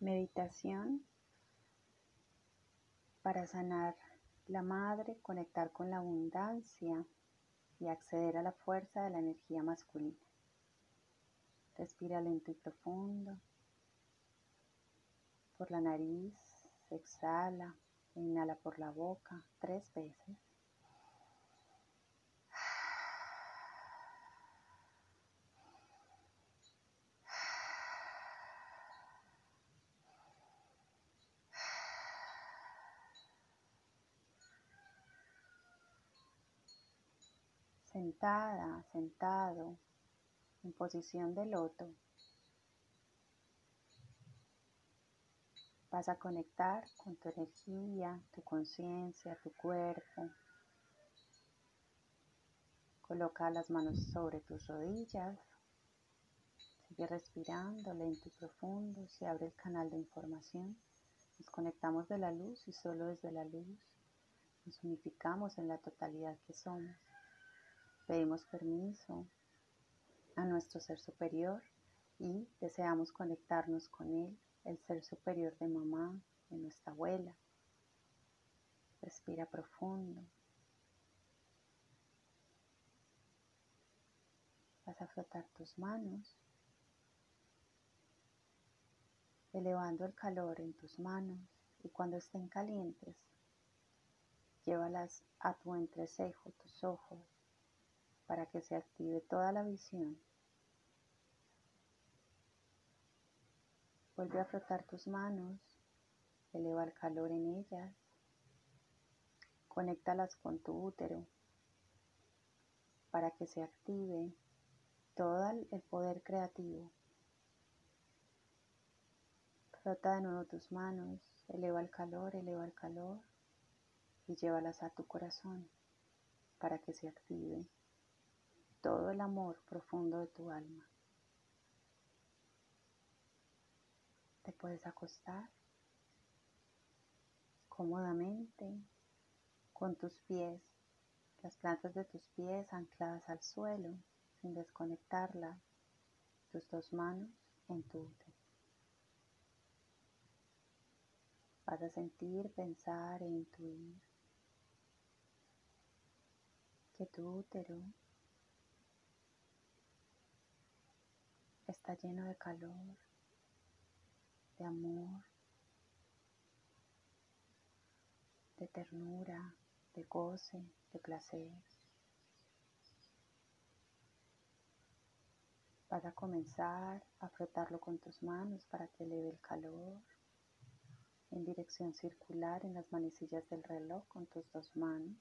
Meditación para sanar la madre, conectar con la abundancia y acceder a la fuerza de la energía masculina. Respira lento y profundo. Por la nariz, exhala, inhala por la boca tres veces. sentada, sentado, posición de loto, vas a conectar con tu energía, tu conciencia, tu cuerpo. Coloca las manos sobre tus rodillas. Sigue respirando lento y profundo. Se abre el canal de información. Nos conectamos de la luz y solo desde la luz nos unificamos en la totalidad que somos. Pedimos permiso a nuestro ser superior y deseamos conectarnos con él, el ser superior de mamá, de nuestra abuela. Respira profundo. Vas a frotar tus manos, elevando el calor en tus manos y cuando estén calientes, llévalas a tu entrecejo, tus ojos, para que se active toda la visión. Vuelve a frotar tus manos, eleva el calor en ellas, conéctalas con tu útero para que se active todo el poder creativo. Frota de nuevo tus manos, eleva el calor, eleva el calor y llévalas a tu corazón para que se active todo el amor profundo de tu alma. Te puedes acostar cómodamente con tus pies, las plantas de tus pies ancladas al suelo sin desconectarla, tus dos manos en tu útero. Vas a sentir, pensar e intuir que tu útero está lleno de calor, de amor, de ternura, de goce, de placer. Vas a comenzar a frotarlo con tus manos para que eleve el calor en dirección circular en las manecillas del reloj con tus dos manos.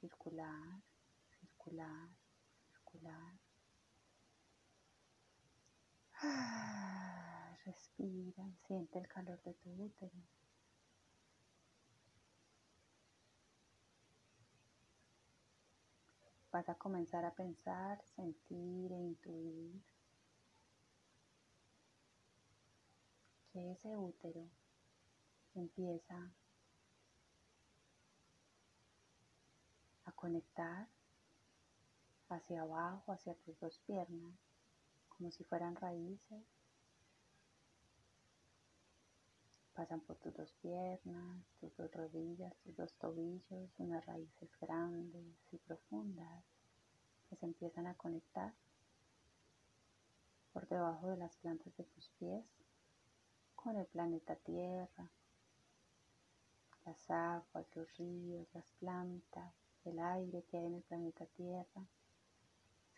Circular, circular, circular. Respira siente el calor de tu útero. Vas a comenzar a pensar, sentir e intuir que ese útero empieza a conectar hacia abajo, hacia tus dos piernas como si fueran raíces. Pasan por tus dos piernas, tus dos rodillas, tus dos tobillos, unas raíces grandes y profundas que se empiezan a conectar por debajo de las plantas de tus pies con el planeta Tierra, las aguas, los ríos, las plantas, el aire que hay en el planeta Tierra.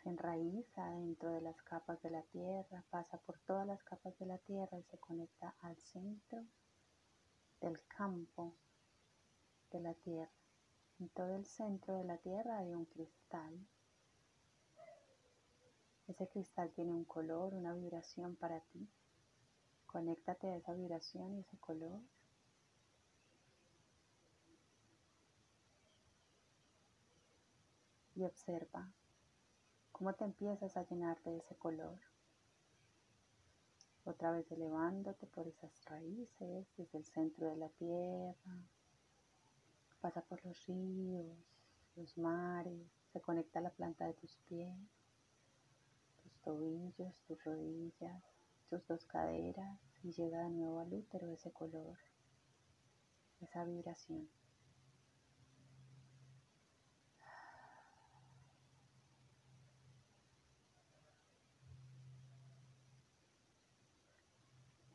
Se enraiza dentro de las capas de la Tierra, pasa por todas las capas de la Tierra y se conecta al centro del campo de la Tierra. En todo el centro de la Tierra hay un cristal. Ese cristal tiene un color, una vibración para ti. Conéctate a esa vibración y ese color. Y observa cómo te empiezas a llenar de ese color. Otra vez elevándote por esas raíces desde el centro de la tierra. Pasa por los ríos, los mares, se conecta a la planta de tus pies, tus tobillos, tus rodillas, tus dos caderas y llega de nuevo al útero ese color, esa vibración.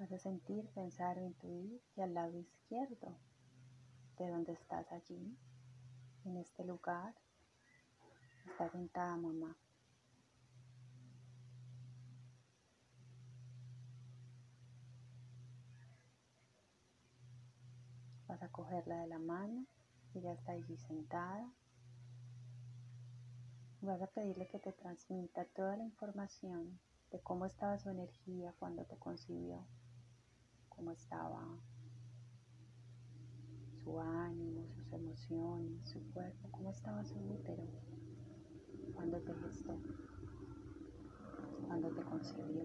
A sentir, pensar o intuir que al lado izquierdo de donde estás allí, en este lugar, está sentada mamá. Vas a cogerla de la mano, ella está allí sentada. Vas a pedirle que te transmita toda la información de cómo estaba su energía cuando te concibió cómo estaba su ánimo, sus emociones, su cuerpo, cómo estaba su útero cuando te gestó, cuando te concibió.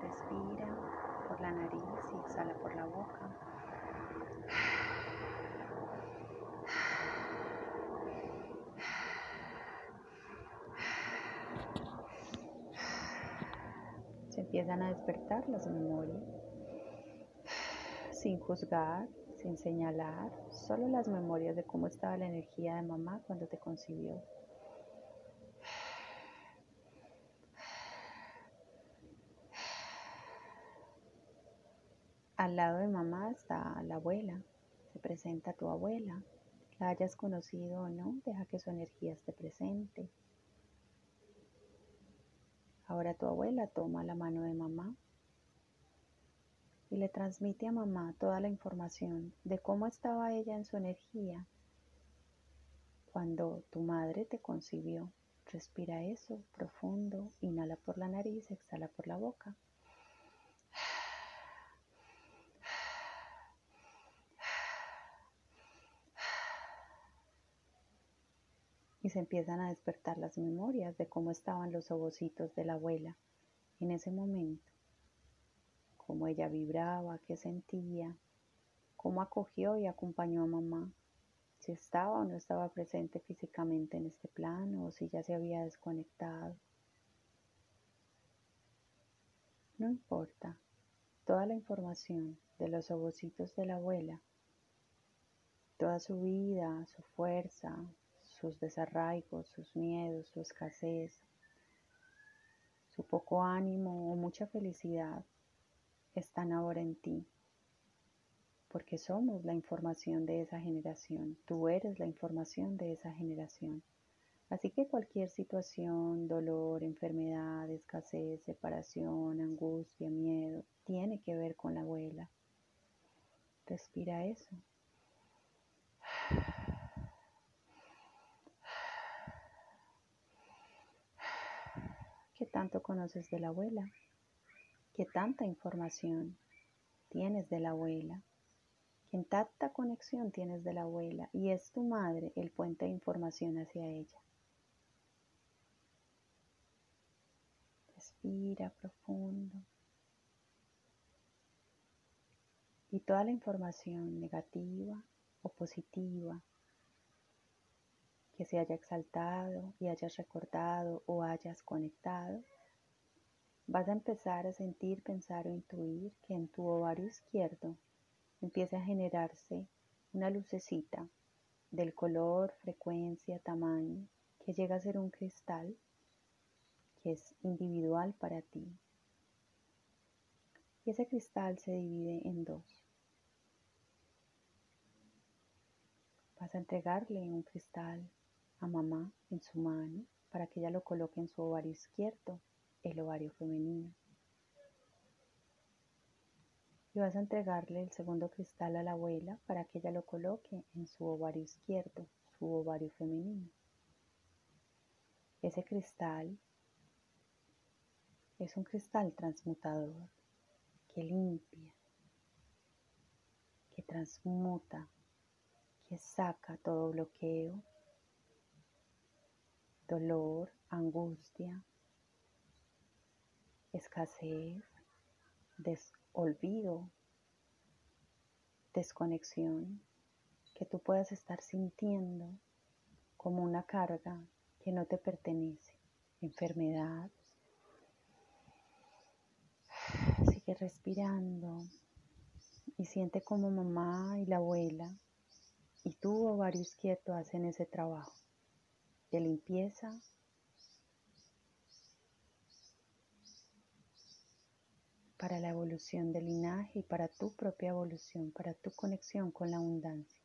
Respira por la nariz y exhala por la boca. Empiezan a despertar las memorias, sin juzgar, sin señalar, solo las memorias de cómo estaba la energía de mamá cuando te concibió. Al lado de mamá está la abuela, se presenta tu abuela, la hayas conocido o no, deja que su energía esté presente. Ahora tu abuela toma la mano de mamá y le transmite a mamá toda la información de cómo estaba ella en su energía cuando tu madre te concibió. Respira eso profundo, inhala por la nariz, exhala por la boca. Se empiezan a despertar las memorias de cómo estaban los ovocitos de la abuela en ese momento, cómo ella vibraba, qué sentía, cómo acogió y acompañó a mamá, si estaba o no estaba presente físicamente en este plano o si ya se había desconectado. No importa, toda la información de los ovocitos de la abuela, toda su vida, su fuerza, sus desarraigos, sus miedos, su escasez, su poco ánimo o mucha felicidad están ahora en ti, porque somos la información de esa generación, tú eres la información de esa generación. Así que cualquier situación, dolor, enfermedad, escasez, separación, angustia, miedo, tiene que ver con la abuela. Respira eso. ¿Qué tanto conoces de la abuela? ¿Qué tanta información tienes de la abuela? ¿Qué tanta conexión tienes de la abuela? Y es tu madre el puente de información hacia ella. Respira profundo. Y toda la información negativa o positiva que se haya exaltado y hayas recordado o hayas conectado, vas a empezar a sentir, pensar o intuir que en tu ovario izquierdo empieza a generarse una lucecita del color, frecuencia, tamaño, que llega a ser un cristal que es individual para ti. Y ese cristal se divide en dos. Vas a entregarle un cristal a mamá en su mano para que ella lo coloque en su ovario izquierdo, el ovario femenino. Y vas a entregarle el segundo cristal a la abuela para que ella lo coloque en su ovario izquierdo, su ovario femenino. Ese cristal es un cristal transmutador. que limpia, que transmuta, que saca todo bloqueo, dolor, angustia, escasez, desolvido, desconexión, que tú puedas estar sintiendo como una carga que no te pertenece, enfermedad. Sigue respirando y siente como mamá y la abuela y tú o varios quietos hacen ese trabajo de limpieza para la evolución del linaje y para tu propia evolución, para tu conexión con la abundancia.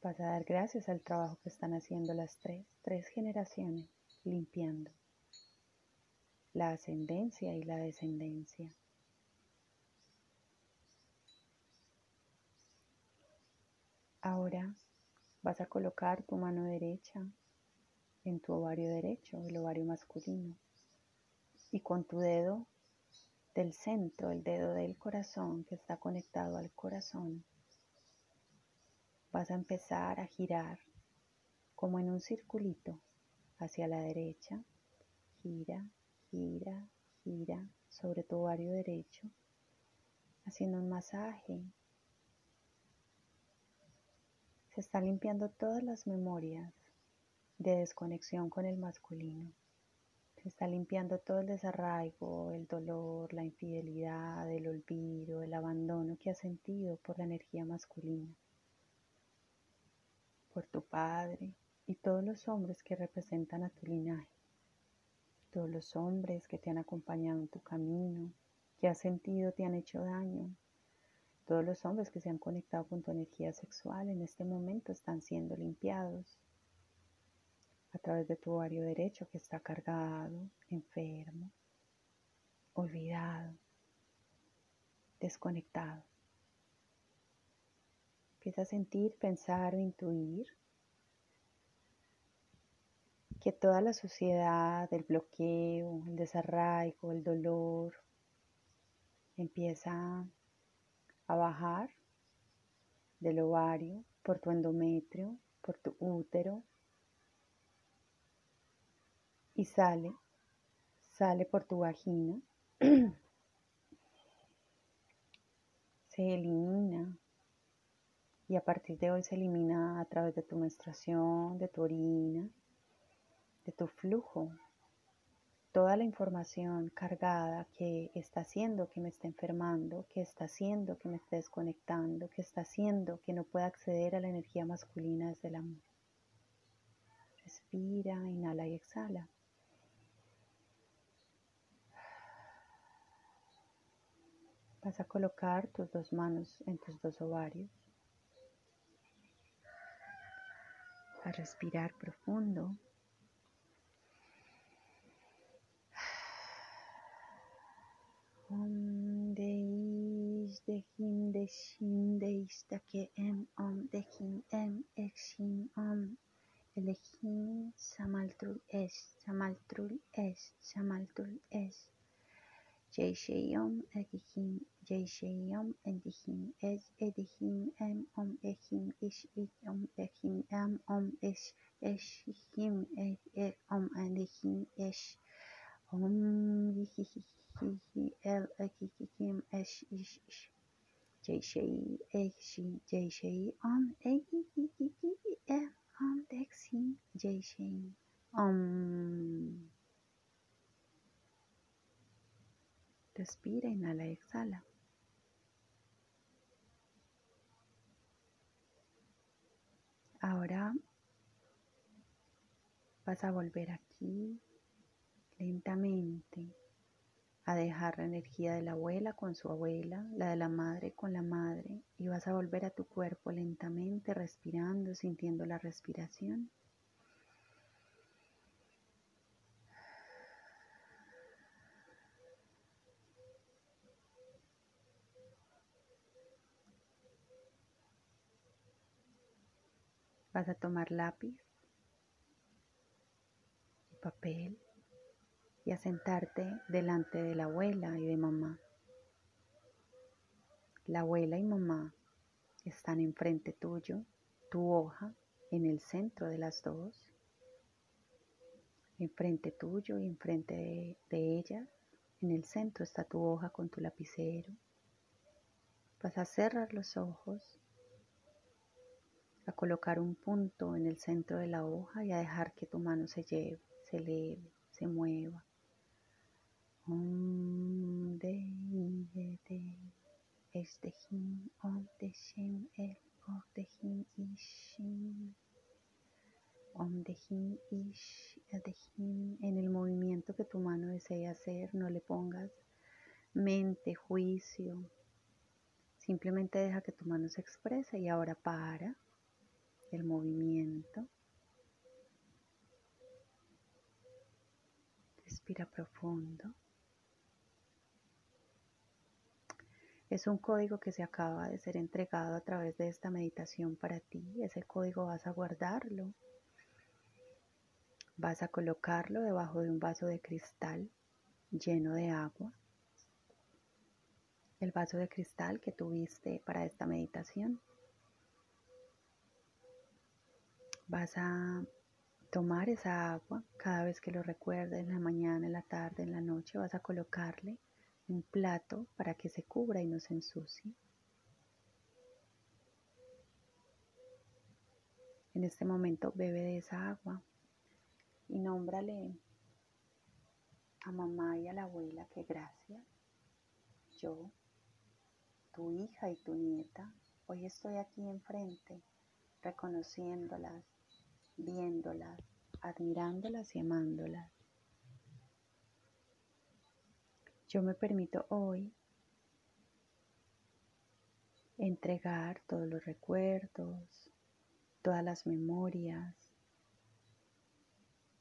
Vas a dar gracias al trabajo que están haciendo las tres, tres generaciones, limpiando la ascendencia y la descendencia. Ahora vas a colocar tu mano derecha en tu ovario derecho, el ovario masculino y con tu dedo del centro, el dedo del corazón que está conectado al corazón, vas a empezar a girar como en un circulito hacia la derecha, gira, gira, gira sobre tu ovario derecho, haciendo un masaje. Se está limpiando todas las memorias de desconexión con el masculino está limpiando todo el desarraigo, el dolor, la infidelidad, el olvido, el abandono que has sentido por la energía masculina, por tu padre y todos los hombres que representan a tu linaje, todos los hombres que te han acompañado en tu camino, que has sentido te han hecho daño, todos los hombres que se han conectado con tu energía sexual en este momento están siendo limpiados a través de tu ovario derecho que está cargado, enfermo, olvidado, desconectado. Empieza a sentir, pensar o intuir que toda la suciedad, el bloqueo, el desarraigo, el dolor, empieza a bajar del ovario por tu endometrio, por tu útero, y sale, sale por tu vagina, se elimina y a partir de hoy se elimina a través de tu menstruación, de tu orina, de tu flujo, toda la información cargada que está haciendo que me esté enfermando, que está haciendo que me esté desconectando, que está haciendo que no pueda acceder a la energía masculina desde el amor. Respira, inhala y exhala. Vas a colocar tus dos manos en tus dos ovarios. A respirar profundo. Om de is de him de shin de istake em om de him em exin om elehim samaltrul es samaltrul es samaltrul es Jeysheyom Edechim, Jeysheyom Edechim, Ez Edechim, Em Om Echim, Ish Ich Om Echim, Am Om Ish, Esh Him, Ez Er Om Edechim, Esh Om Yihihihi, El Ekikim, Esh Ish Ish. Jeyshey, Eshi, Jeyshey, Om Ekikiki, Em Om Dexim, Jeyshey, Om. Respira, inhala exhala. Ahora vas a volver aquí lentamente a dejar la energía de la abuela con su abuela, la de la madre con la madre y vas a volver a tu cuerpo lentamente respirando, sintiendo la respiración. Vas a tomar lápiz y papel y a sentarte delante de la abuela y de mamá. La abuela y mamá están enfrente tuyo, tu hoja en el centro de las dos, enfrente tuyo y enfrente de, de ellas. En el centro está tu hoja con tu lapicero. Vas a cerrar los ojos, a colocar un punto en el centro de la hoja y a dejar que tu mano se lleve, se eleve, se mueva. Om de de Esdehim Om Deshem El Ordehim Ishim Om Dehim Ish Adehim en el movimiento que tu mano desea hacer, no le pongas mente, juicio, simplemente deja que tu mano se exprese y ahora para el movimiento. Respira profundo. Es un código que se acaba de ser entregado a través de esta meditación para ti. Ese código vas a guardarlo. Vas a colocarlo debajo de un vaso de cristal lleno de agua. El vaso de cristal que tuviste para esta meditación. Vas a tomar esa agua cada vez que lo recuerdes, en la mañana, en la tarde, en la noche, vas a colocarle un plato para que se cubra y no se ensucie. En este momento bebe de esa agua y nómbrale a mamá y a la abuela que gracias. Yo, tu hija y tu nieta, hoy estoy aquí enfrente, reconociéndolas, viéndolas, admirándolas y amándolas. Yo me permito hoy entregar todos los recuerdos, todas las memorias,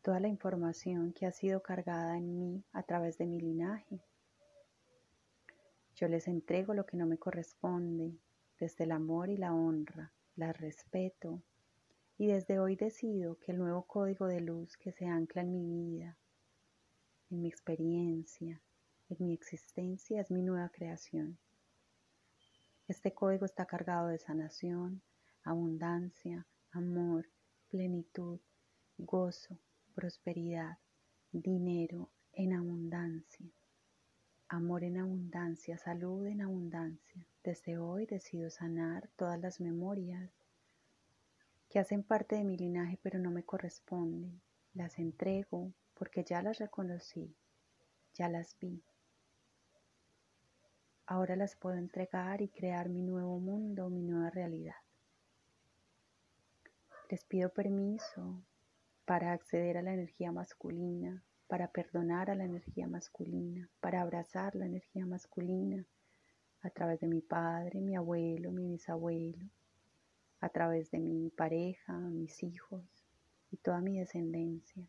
toda la información que ha sido cargada en mí a través de mi linaje. Yo les entrego lo que no me corresponde desde el amor y la honra, la respeto y desde hoy decido que el nuevo código de luz que se ancla en mi vida, en mi experiencia, en mi existencia es mi nueva creación. Este código está cargado de sanación, abundancia, amor, plenitud, gozo, prosperidad, dinero en abundancia, amor en abundancia, salud en abundancia. Desde hoy decido sanar todas las memorias que hacen parte de mi linaje pero no me corresponden. Las entrego porque ya las reconocí, ya las vi Ahora las puedo entregar y crear mi nuevo mundo, mi nueva realidad. Les pido permiso para acceder a la energía masculina, para perdonar a la energía masculina, para abrazar la energía masculina a través de mi padre, mi abuelo, mi bisabuelo, a través de mi pareja, mis hijos y toda mi descendencia.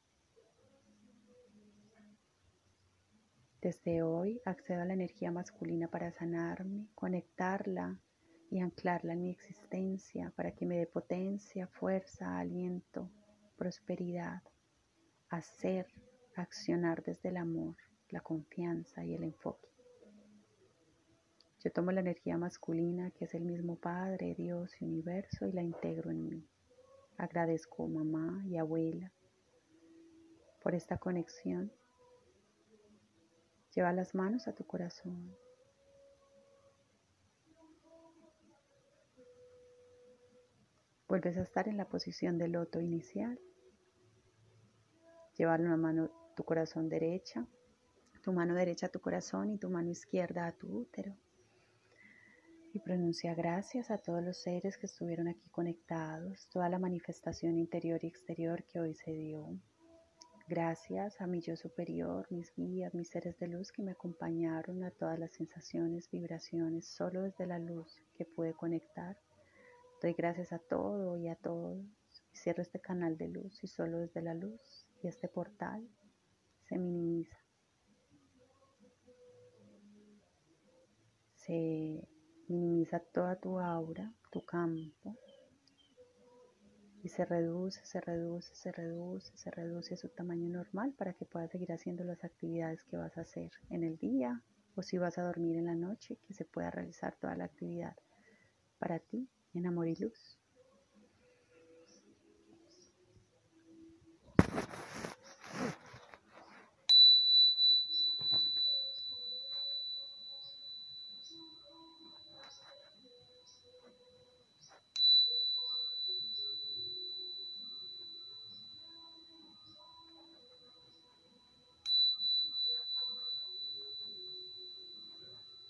Desde hoy accedo a la energía masculina para sanarme, conectarla y anclarla en mi existencia para que me dé potencia, fuerza, aliento, prosperidad, hacer, accionar desde el amor, la confianza y el enfoque. Yo tomo la energía masculina que es el mismo Padre, Dios y universo y la integro en mí. Agradezco mamá y abuela por esta conexión Lleva las manos a tu corazón. Vuelves a estar en la posición del loto inicial. Lleva una mano a tu corazón derecha, tu mano derecha a tu corazón y tu mano izquierda a tu útero. Y pronuncia gracias a todos los seres que estuvieron aquí conectados, toda la manifestación interior y exterior que hoy se dio. Gracias a mi yo superior, mis guías, mis seres de luz que me acompañaron a todas las sensaciones, vibraciones, solo desde la luz que pude conectar. Doy gracias a todo y a todos. Cierro este canal de luz y solo desde la luz y este portal se minimiza. Se minimiza toda tu aura, tu campo. y se reduce, se reduce, se reduce, se reduce a su tamaño normal para que puedas seguir haciendo las actividades que vas a hacer en el día o si vas a dormir en la noche, que se pueda realizar toda la actividad para ti en amor y luz.